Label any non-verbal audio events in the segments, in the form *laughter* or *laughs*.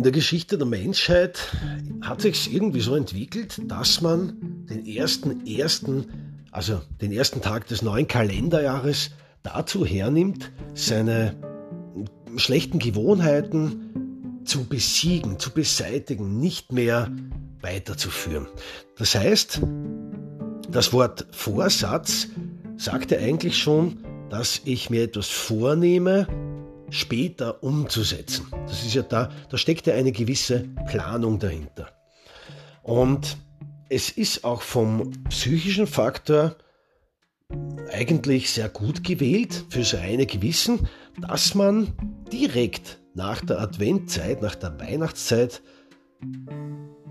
In der Geschichte der Menschheit hat sich irgendwie so entwickelt, dass man den ersten ersten, also den ersten Tag des neuen Kalenderjahres dazu hernimmt, seine schlechten Gewohnheiten zu besiegen, zu beseitigen, nicht mehr weiterzuführen. Das heißt, das Wort Vorsatz sagt ja eigentlich schon, dass ich mir etwas vornehme, später umzusetzen. Das ist ja da, da steckt ja eine gewisse Planung dahinter. Und es ist auch vom psychischen Faktor eigentlich sehr gut gewählt fürs reine Gewissen, dass man direkt nach der Adventzeit, nach der Weihnachtszeit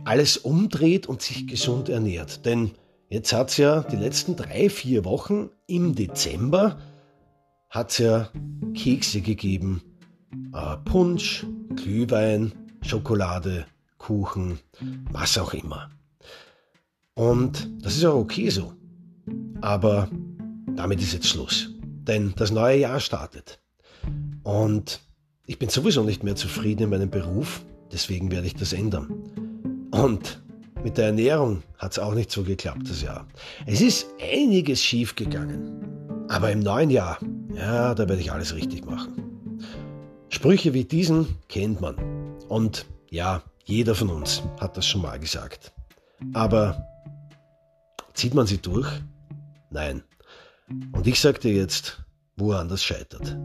alles umdreht und sich gesund ernährt. Denn jetzt hat es ja die letzten drei, vier Wochen im Dezember hat es ja Kekse gegeben, äh, Punsch, Glühwein, Schokolade, Kuchen, was auch immer. Und das ist auch okay so. Aber damit ist jetzt Schluss. Denn das neue Jahr startet. Und ich bin sowieso nicht mehr zufrieden in meinem Beruf, deswegen werde ich das ändern. Und mit der Ernährung hat es auch nicht so geklappt das Jahr. Es ist einiges schief gegangen. Aber im neuen Jahr, ja, da werde ich alles richtig machen. Sprüche wie diesen kennt man. Und ja, jeder von uns hat das schon mal gesagt. Aber zieht man sie durch? Nein. Und ich sage dir jetzt, woran das scheitert.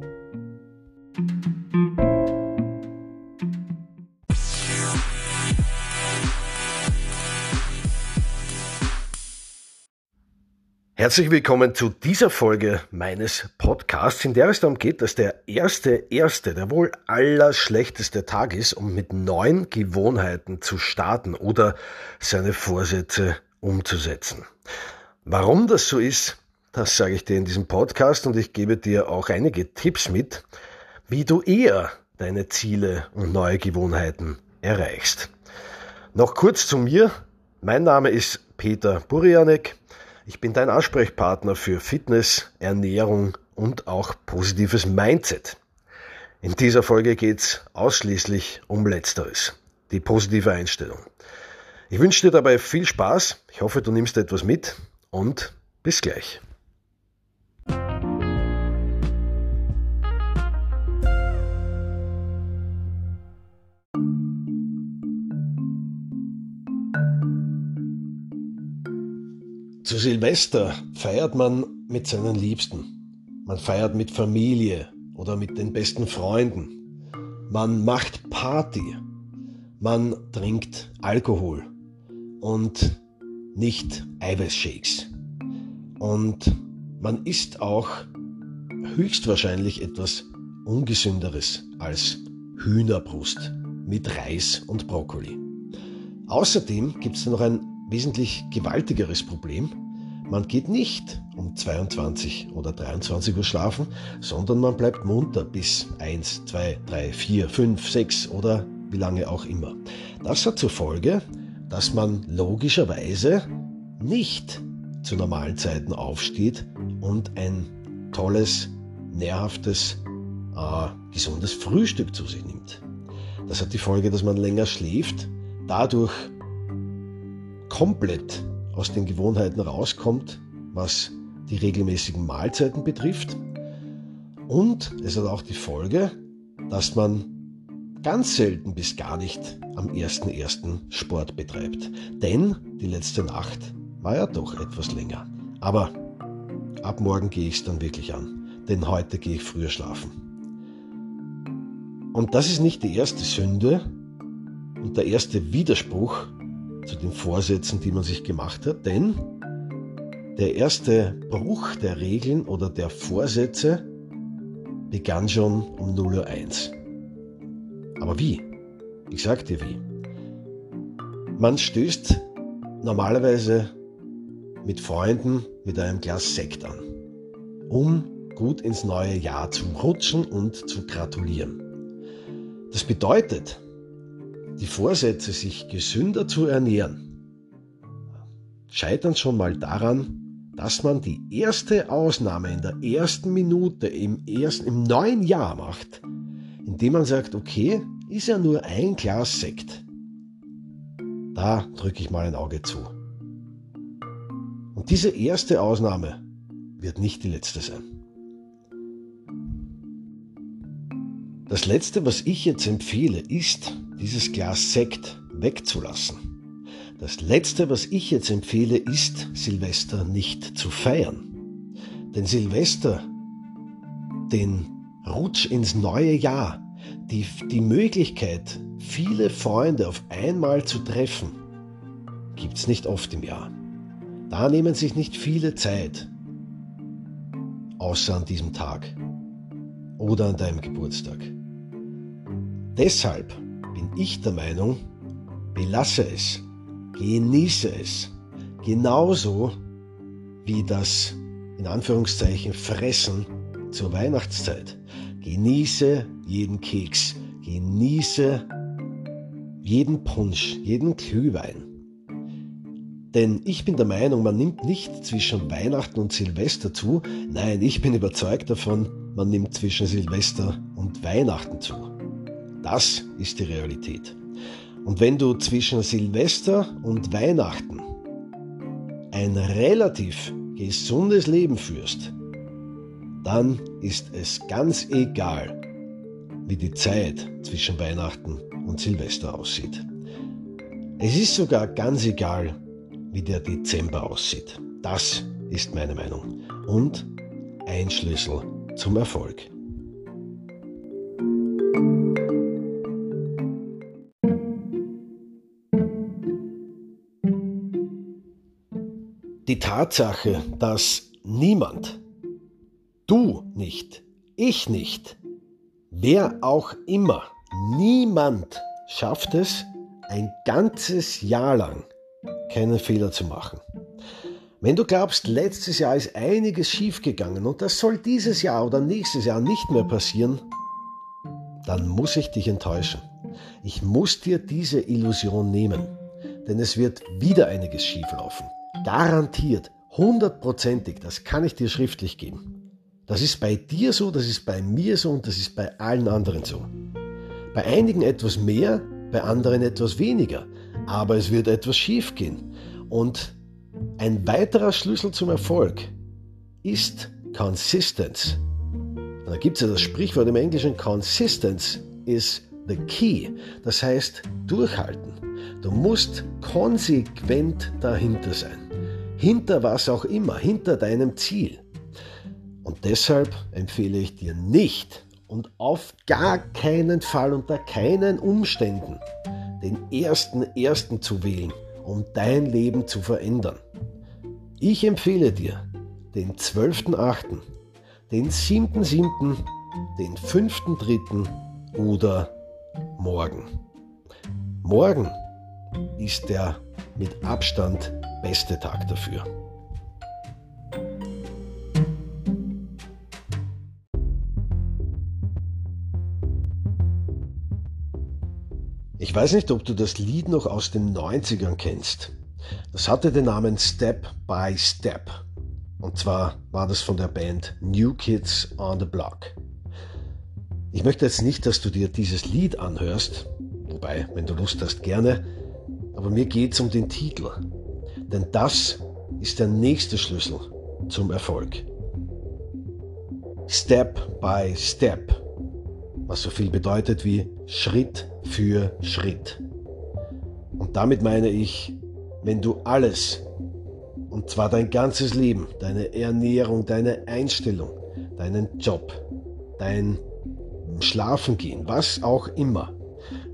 Herzlich willkommen zu dieser Folge meines Podcasts, in der es darum geht, dass der erste, erste, der wohl allerschlechteste Tag ist, um mit neuen Gewohnheiten zu starten oder seine Vorsätze umzusetzen. Warum das so ist, das sage ich dir in diesem Podcast und ich gebe dir auch einige Tipps mit, wie du eher deine Ziele und neue Gewohnheiten erreichst. Noch kurz zu mir. Mein Name ist Peter Burianek. Ich bin dein Ansprechpartner für Fitness, Ernährung und auch positives Mindset. In dieser Folge geht es ausschließlich um Letzteres, die positive Einstellung. Ich wünsche dir dabei viel Spaß, ich hoffe du nimmst etwas mit und bis gleich. Silvester feiert man mit seinen Liebsten. Man feiert mit Familie oder mit den besten Freunden. Man macht Party. Man trinkt Alkohol und nicht Eiweißshakes. Und man isst auch höchstwahrscheinlich etwas Ungesünderes als Hühnerbrust mit Reis und Brokkoli. Außerdem gibt es noch ein wesentlich gewaltigeres Problem. Man geht nicht um 22 oder 23 Uhr schlafen, sondern man bleibt munter bis 1, 2, 3, 4, 5, 6 oder wie lange auch immer. Das hat zur Folge, dass man logischerweise nicht zu normalen Zeiten aufsteht und ein tolles, nährhaftes, äh, gesundes Frühstück zu sich nimmt. Das hat die Folge, dass man länger schläft, dadurch komplett aus den Gewohnheiten rauskommt, was die regelmäßigen Mahlzeiten betrifft. Und es hat auch die Folge, dass man ganz selten bis gar nicht am 1.1. Sport betreibt. Denn die letzte Nacht war ja doch etwas länger. Aber ab morgen gehe ich es dann wirklich an. Denn heute gehe ich früher schlafen. Und das ist nicht die erste Sünde und der erste Widerspruch, zu den Vorsätzen, die man sich gemacht hat, denn der erste Bruch der Regeln oder der Vorsätze begann schon um 0.01 Uhr. Aber wie? Ich sag dir wie. Man stößt normalerweise mit Freunden mit einem Glas Sekt an, um gut ins neue Jahr zu rutschen und zu gratulieren. Das bedeutet, die Vorsätze, sich gesünder zu ernähren, scheitern schon mal daran, dass man die erste Ausnahme in der ersten Minute im, ersten, im neuen Jahr macht, indem man sagt, okay, ist ja nur ein Glas Sekt. Da drücke ich mal ein Auge zu. Und diese erste Ausnahme wird nicht die letzte sein. Das letzte, was ich jetzt empfehle, ist, dieses Glas Sekt wegzulassen. Das letzte, was ich jetzt empfehle, ist, Silvester nicht zu feiern. Denn Silvester, den Rutsch ins neue Jahr, die, die Möglichkeit, viele Freunde auf einmal zu treffen, gibt es nicht oft im Jahr. Da nehmen sich nicht viele Zeit, außer an diesem Tag oder an deinem Geburtstag. Deshalb bin ich der Meinung, belasse es, genieße es, genauso wie das in Anführungszeichen Fressen zur Weihnachtszeit. Genieße jeden Keks, genieße jeden Punsch, jeden Glühwein. Denn ich bin der Meinung, man nimmt nicht zwischen Weihnachten und Silvester zu. Nein, ich bin überzeugt davon, man nimmt zwischen Silvester und Weihnachten zu. Das ist die Realität. Und wenn du zwischen Silvester und Weihnachten ein relativ gesundes Leben führst, dann ist es ganz egal, wie die Zeit zwischen Weihnachten und Silvester aussieht. Es ist sogar ganz egal, wie der Dezember aussieht. Das ist meine Meinung und ein Schlüssel zum Erfolg. Die Tatsache, dass niemand, du nicht, ich nicht, wer auch immer, niemand schafft es, ein ganzes Jahr lang keinen Fehler zu machen. Wenn du glaubst, letztes Jahr ist einiges schiefgegangen und das soll dieses Jahr oder nächstes Jahr nicht mehr passieren, dann muss ich dich enttäuschen. Ich muss dir diese Illusion nehmen, denn es wird wieder einiges schieflaufen. Garantiert, hundertprozentig, das kann ich dir schriftlich geben. Das ist bei dir so, das ist bei mir so und das ist bei allen anderen so. Bei einigen etwas mehr, bei anderen etwas weniger, aber es wird etwas schiefgehen. Und ein weiterer Schlüssel zum Erfolg ist Consistenz. Da gibt es ja das Sprichwort im Englischen, Consistenz is the key. Das heißt, durchhalten. Du musst konsequent dahinter sein hinter was auch immer, hinter deinem Ziel. Und deshalb empfehle ich dir nicht und auf gar keinen Fall unter keinen Umständen den ersten ersten zu wählen, um dein Leben zu verändern. Ich empfehle dir den 12.8., den 7.7., den 5.3. oder morgen. Morgen ist der mit Abstand beste Tag dafür. Ich weiß nicht, ob du das Lied noch aus den 90ern kennst. Das hatte den Namen Step by Step. Und zwar war das von der Band New Kids on the Block. Ich möchte jetzt nicht, dass du dir dieses Lied anhörst, wobei, wenn du Lust hast, gerne, aber mir geht es um den Titel. Denn das ist der nächste Schlüssel zum Erfolg. Step by Step, was so viel bedeutet wie Schritt für Schritt. Und damit meine ich, wenn du alles, und zwar dein ganzes Leben, deine Ernährung, deine Einstellung, deinen Job, dein Schlafengehen, was auch immer,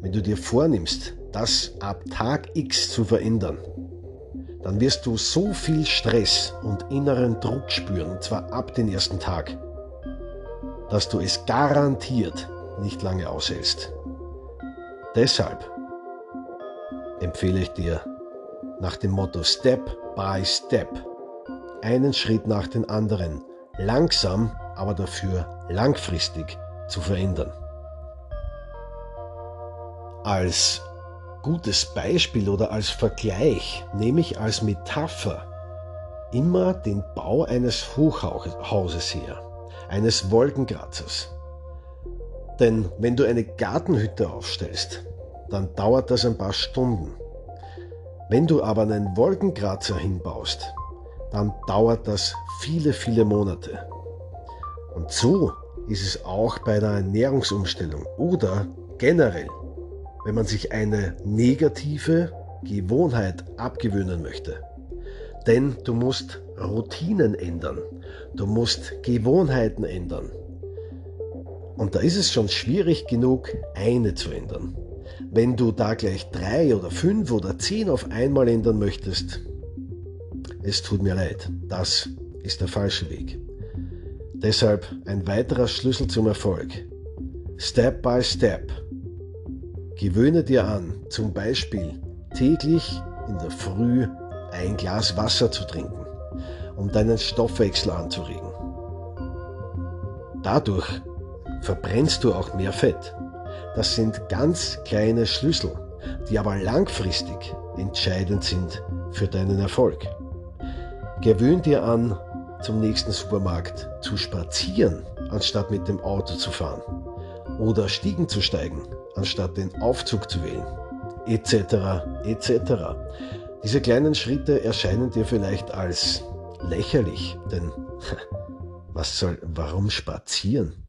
wenn du dir vornimmst, das ab Tag X zu verändern, dann wirst du so viel Stress und inneren Druck spüren, und zwar ab dem ersten Tag, dass du es garantiert nicht lange aushältst. Deshalb empfehle ich dir nach dem Motto Step by Step einen Schritt nach dem anderen, langsam, aber dafür langfristig zu verändern. Als gutes Beispiel oder als Vergleich nehme ich als Metapher immer den Bau eines Hochhauses her, eines Wolkenkratzers. Denn wenn du eine Gartenhütte aufstellst, dann dauert das ein paar Stunden. Wenn du aber einen Wolkenkratzer hinbaust, dann dauert das viele, viele Monate. Und so ist es auch bei der Ernährungsumstellung oder generell, wenn man sich eine negative Gewohnheit abgewöhnen möchte. Denn du musst Routinen ändern, du musst Gewohnheiten ändern. Und da ist es schon schwierig genug, eine zu ändern. Wenn du da gleich drei oder fünf oder zehn auf einmal ändern möchtest, es tut mir leid, das ist der falsche Weg. Deshalb ein weiterer Schlüssel zum Erfolg. Step by Step. Gewöhne dir an, zum Beispiel täglich in der Früh ein Glas Wasser zu trinken, um deinen Stoffwechsel anzuregen. Dadurch verbrennst du auch mehr Fett. Das sind ganz kleine Schlüssel, die aber langfristig entscheidend sind für deinen Erfolg. Gewöhn dir an, zum nächsten Supermarkt zu spazieren, anstatt mit dem Auto zu fahren. Oder Stiegen zu steigen, anstatt den Aufzug zu wählen. Etc. etc. Diese kleinen Schritte erscheinen dir vielleicht als lächerlich, denn *laughs* was soll, warum spazieren?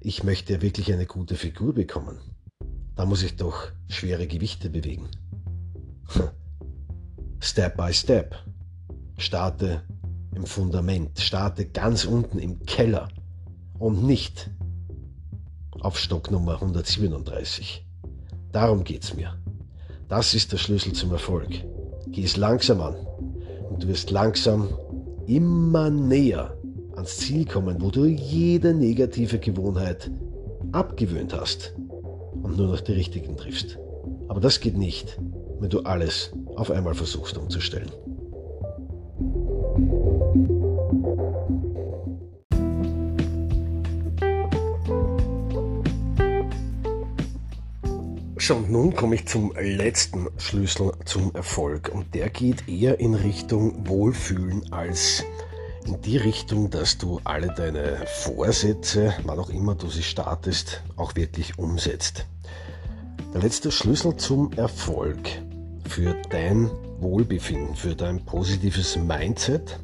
Ich möchte wirklich eine gute Figur bekommen. Da muss ich doch schwere Gewichte bewegen. *laughs* Step by Step. Starte im Fundament, starte ganz unten im Keller und nicht auf Stock Nummer 137. Darum geht's mir. Das ist der Schlüssel zum Erfolg. Geh es langsam an und du wirst langsam immer näher ans Ziel kommen, wo du jede negative Gewohnheit abgewöhnt hast und nur noch die richtigen triffst. Aber das geht nicht, wenn du alles auf einmal versuchst umzustellen. So, und nun komme ich zum letzten Schlüssel zum Erfolg. Und der geht eher in Richtung Wohlfühlen als in die Richtung, dass du alle deine Vorsätze, wann auch immer du sie startest, auch wirklich umsetzt. Der letzte Schlüssel zum Erfolg für dein Wohlbefinden, für dein positives Mindset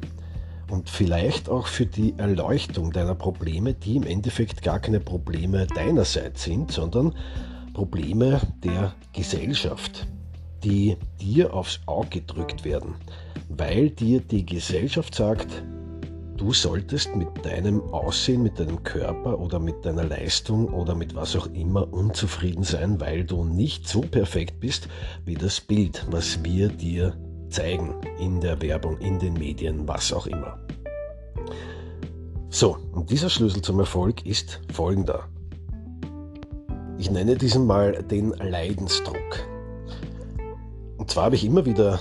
und vielleicht auch für die Erleuchtung deiner Probleme, die im Endeffekt gar keine Probleme deinerseits sind, sondern Probleme der Gesellschaft, die dir aufs Auge gedrückt werden, weil dir die Gesellschaft sagt, du solltest mit deinem Aussehen, mit deinem Körper oder mit deiner Leistung oder mit was auch immer unzufrieden sein, weil du nicht so perfekt bist wie das Bild, was wir dir zeigen in der Werbung, in den Medien, was auch immer. So, und dieser Schlüssel zum Erfolg ist folgender. Ich nenne diesen mal den Leidensdruck. Und zwar habe ich immer wieder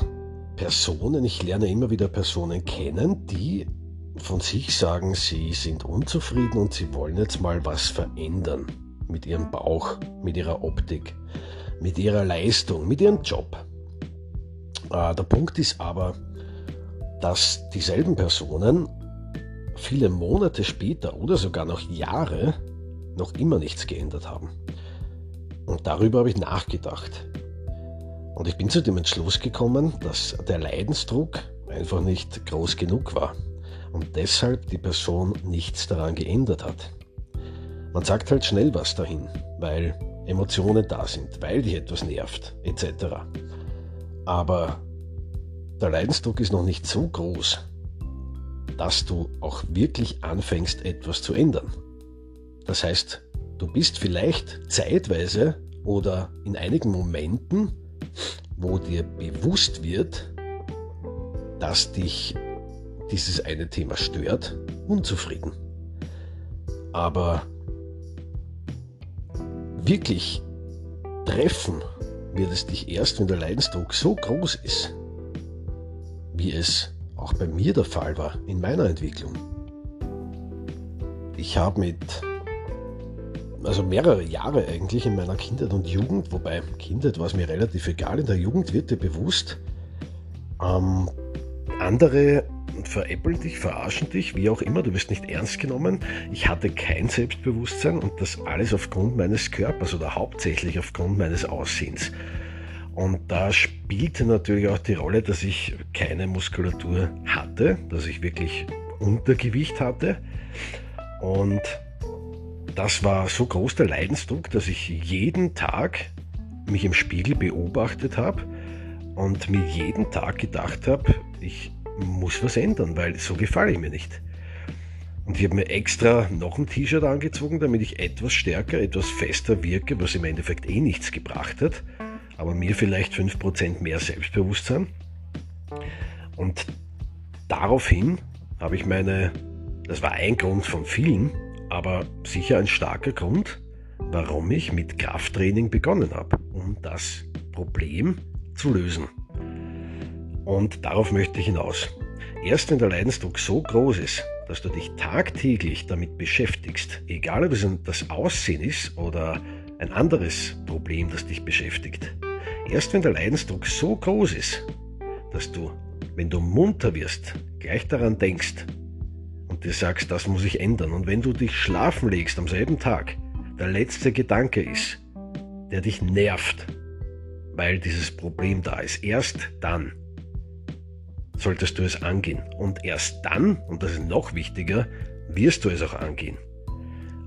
Personen, ich lerne immer wieder Personen kennen, die von sich sagen, sie sind unzufrieden und sie wollen jetzt mal was verändern mit ihrem Bauch, mit ihrer Optik, mit ihrer Leistung, mit ihrem Job. Äh, der Punkt ist aber, dass dieselben Personen viele Monate später oder sogar noch Jahre noch immer nichts geändert haben. Und darüber habe ich nachgedacht. Und ich bin zu dem Entschluss gekommen, dass der Leidensdruck einfach nicht groß genug war und deshalb die Person nichts daran geändert hat. Man sagt halt schnell was dahin, weil Emotionen da sind, weil dich etwas nervt, etc. Aber der Leidensdruck ist noch nicht so groß, dass du auch wirklich anfängst, etwas zu ändern. Das heißt, Du bist vielleicht zeitweise oder in einigen Momenten, wo dir bewusst wird, dass dich dieses eine Thema stört, unzufrieden. Aber wirklich treffen wird es dich erst, wenn der Leidensdruck so groß ist, wie es auch bei mir der Fall war in meiner Entwicklung. Ich habe mit also mehrere Jahre eigentlich in meiner Kindheit und Jugend, wobei Kindheit war es mir relativ egal, in der Jugend wird dir bewusst, ähm, andere veräppeln dich, verarschen dich, wie auch immer, du wirst nicht ernst genommen. Ich hatte kein Selbstbewusstsein und das alles aufgrund meines Körpers oder hauptsächlich aufgrund meines Aussehens. Und da spielte natürlich auch die Rolle, dass ich keine Muskulatur hatte, dass ich wirklich Untergewicht hatte. Und das war so groß der Leidensdruck, dass ich jeden Tag mich im Spiegel beobachtet habe und mir jeden Tag gedacht habe, ich muss was ändern, weil so gefalle ich mir nicht. Und ich habe mir extra noch ein T-Shirt angezogen, damit ich etwas stärker, etwas fester wirke, was im Endeffekt eh nichts gebracht hat, aber mir vielleicht 5% mehr Selbstbewusstsein. Und daraufhin habe ich meine, das war ein Grund von vielen, aber sicher ein starker Grund, warum ich mit Krafttraining begonnen habe, um das Problem zu lösen. Und darauf möchte ich hinaus. Erst wenn der Leidensdruck so groß ist, dass du dich tagtäglich damit beschäftigst, egal ob es das Aussehen ist oder ein anderes Problem, das dich beschäftigt, erst wenn der Leidensdruck so groß ist, dass du, wenn du munter wirst, gleich daran denkst und dir sagst, das muss ich ändern. Und wenn du dich schlafen legst am selben Tag, der letzte Gedanke ist, der dich nervt, weil dieses Problem da ist. Erst dann solltest du es angehen. Und erst dann, und das ist noch wichtiger, wirst du es auch angehen.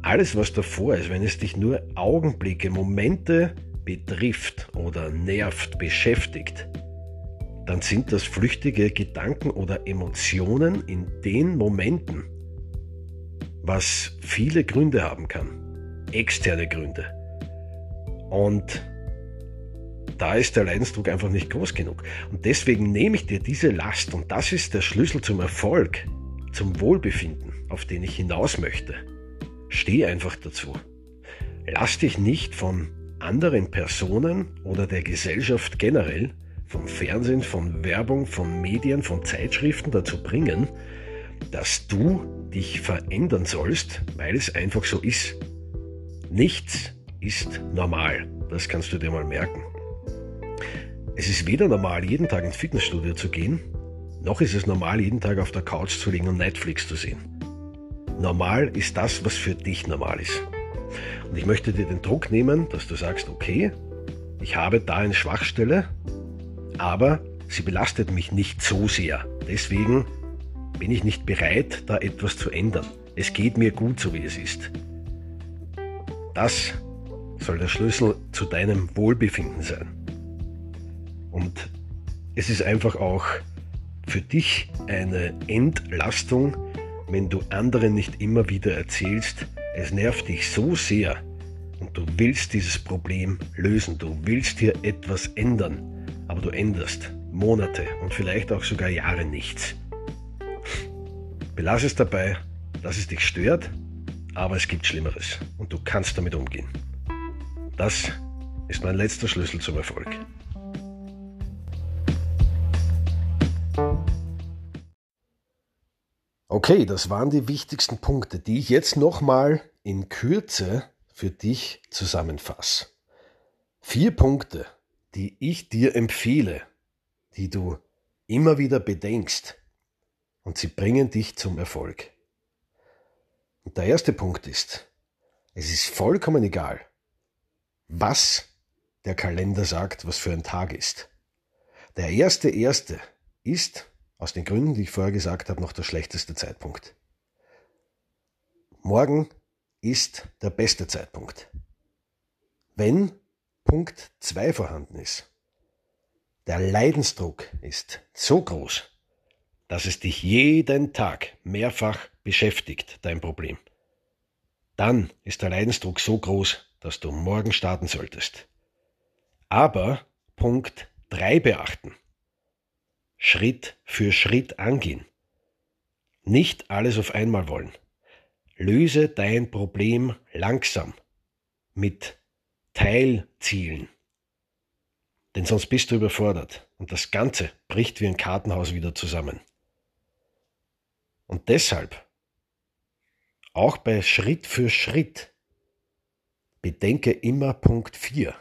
Alles, was davor ist, wenn es dich nur Augenblicke, Momente betrifft oder nervt, beschäftigt, dann sind das flüchtige Gedanken oder Emotionen in den Momenten, was viele Gründe haben kann, externe Gründe. Und da ist der Leidensdruck einfach nicht groß genug. Und deswegen nehme ich dir diese Last und das ist der Schlüssel zum Erfolg, zum Wohlbefinden, auf den ich hinaus möchte. Steh einfach dazu. Lass dich nicht von anderen Personen oder der Gesellschaft generell, vom Fernsehen, von Werbung, von Medien, von Zeitschriften dazu bringen, dass du dich verändern sollst, weil es einfach so ist. Nichts ist normal. Das kannst du dir mal merken. Es ist weder normal, jeden Tag ins Fitnessstudio zu gehen, noch ist es normal, jeden Tag auf der Couch zu liegen und Netflix zu sehen. Normal ist das, was für dich normal ist. Und ich möchte dir den Druck nehmen, dass du sagst, okay, ich habe da eine Schwachstelle, aber sie belastet mich nicht so sehr. Deswegen bin ich nicht bereit, da etwas zu ändern. Es geht mir gut, so wie es ist. Das soll der Schlüssel zu deinem Wohlbefinden sein. Und es ist einfach auch für dich eine Entlastung, wenn du anderen nicht immer wieder erzählst, es nervt dich so sehr und du willst dieses Problem lösen, du willst hier etwas ändern, aber du änderst Monate und vielleicht auch sogar Jahre nichts. Belass es dabei, dass es dich stört, aber es gibt Schlimmeres und du kannst damit umgehen. Das ist mein letzter Schlüssel zum Erfolg. Okay, das waren die wichtigsten Punkte, die ich jetzt nochmal in Kürze für dich zusammenfasse. Vier Punkte, die ich dir empfehle, die du immer wieder bedenkst und sie bringen dich zum Erfolg. Und der erste Punkt ist, es ist vollkommen egal, was der Kalender sagt, was für ein Tag ist. Der erste erste ist aus den Gründen, die ich vorher gesagt habe, noch der schlechteste Zeitpunkt. Morgen ist der beste Zeitpunkt. Wenn Punkt 2 vorhanden ist, der Leidensdruck ist so groß, dass es dich jeden Tag mehrfach beschäftigt, dein Problem. Dann ist der Leidensdruck so groß, dass du morgen starten solltest. Aber Punkt 3 beachten. Schritt für Schritt angehen. Nicht alles auf einmal wollen. Löse dein Problem langsam mit Teilzielen. Denn sonst bist du überfordert und das Ganze bricht wie ein Kartenhaus wieder zusammen. Und deshalb, auch bei Schritt für Schritt, bedenke immer Punkt 4.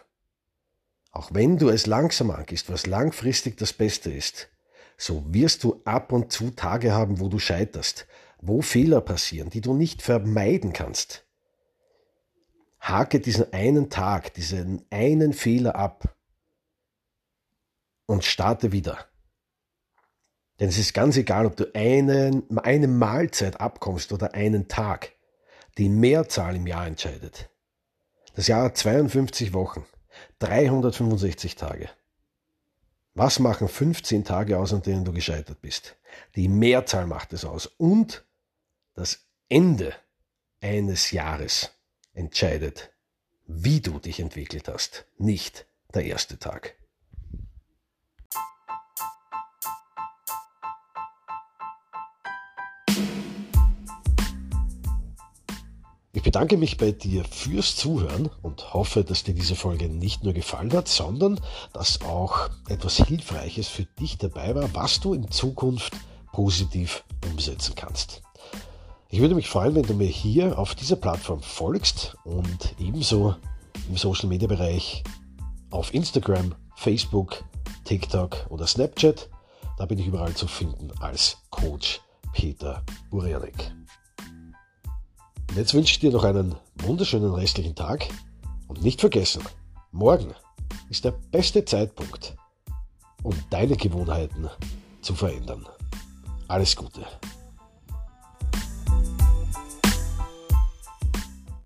Auch wenn du es langsam angehst, was langfristig das Beste ist, so wirst du ab und zu Tage haben, wo du scheiterst, wo Fehler passieren, die du nicht vermeiden kannst. Hake diesen einen Tag, diesen einen Fehler ab und starte wieder. Denn es ist ganz egal, ob du einen, eine Mahlzeit abkommst oder einen Tag. Die Mehrzahl im Jahr entscheidet. Das Jahr hat 52 Wochen, 365 Tage. Was machen 15 Tage aus, an denen du gescheitert bist? Die Mehrzahl macht es aus. Und das Ende eines Jahres entscheidet, wie du dich entwickelt hast, nicht der erste Tag. Ich bedanke mich bei dir fürs Zuhören und hoffe, dass dir diese Folge nicht nur gefallen hat, sondern dass auch etwas Hilfreiches für dich dabei war, was du in Zukunft positiv umsetzen kannst. Ich würde mich freuen, wenn du mir hier auf dieser Plattform folgst und ebenso im Social Media Bereich auf Instagram, Facebook, TikTok oder Snapchat. Da bin ich überall zu finden als Coach Peter Burianek. Und jetzt wünsche ich dir noch einen wunderschönen restlichen Tag und nicht vergessen, morgen ist der beste Zeitpunkt, um deine Gewohnheiten zu verändern. Alles Gute.